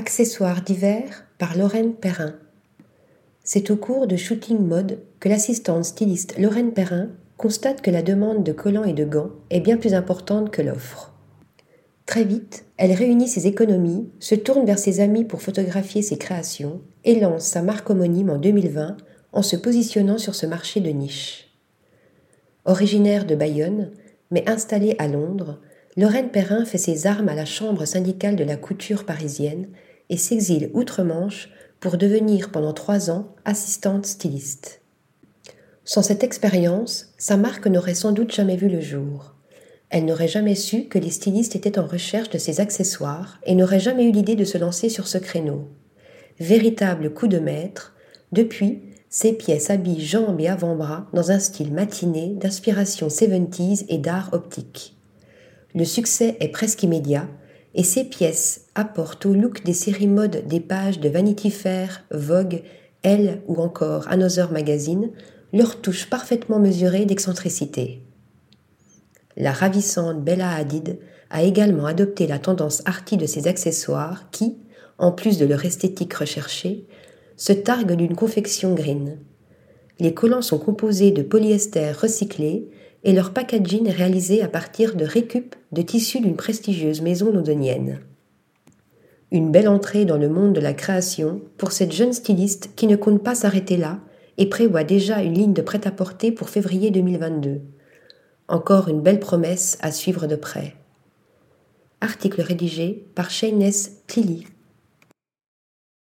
Accessoires d'hiver par Lorraine Perrin. C'est au cours de Shooting Mode que l'assistante styliste Lorraine Perrin constate que la demande de collants et de gants est bien plus importante que l'offre. Très vite, elle réunit ses économies, se tourne vers ses amis pour photographier ses créations et lance sa marque homonyme en 2020 en se positionnant sur ce marché de niche. Originaire de Bayonne, mais installée à Londres, Lorraine Perrin fait ses armes à la chambre syndicale de la couture parisienne et s'exile outre-Manche pour devenir pendant trois ans assistante styliste. Sans cette expérience, sa marque n'aurait sans doute jamais vu le jour. Elle n'aurait jamais su que les stylistes étaient en recherche de ces accessoires et n'aurait jamais eu l'idée de se lancer sur ce créneau. Véritable coup de maître, depuis, ces pièces habillent jambes et avant-bras dans un style matiné d'inspiration 70s et d'art optique. Le succès est presque immédiat et ces pièces apportent au look des séries mode des pages de Vanity Fair, Vogue, Elle ou encore Another Magazine leur touche parfaitement mesurée d'excentricité. La ravissante Bella Hadid a également adopté la tendance arty de ses accessoires qui, en plus de leur esthétique recherchée, se targue d'une confection green. Les collants sont composés de polyester recyclé et leur packaging est réalisé à partir de récup de tissus d'une prestigieuse maison londonienne. Une belle entrée dans le monde de la création pour cette jeune styliste qui ne compte pas s'arrêter là et prévoit déjà une ligne de prêt-à-porter pour février 2022. Encore une belle promesse à suivre de près. Article rédigé par Shayness Tilly.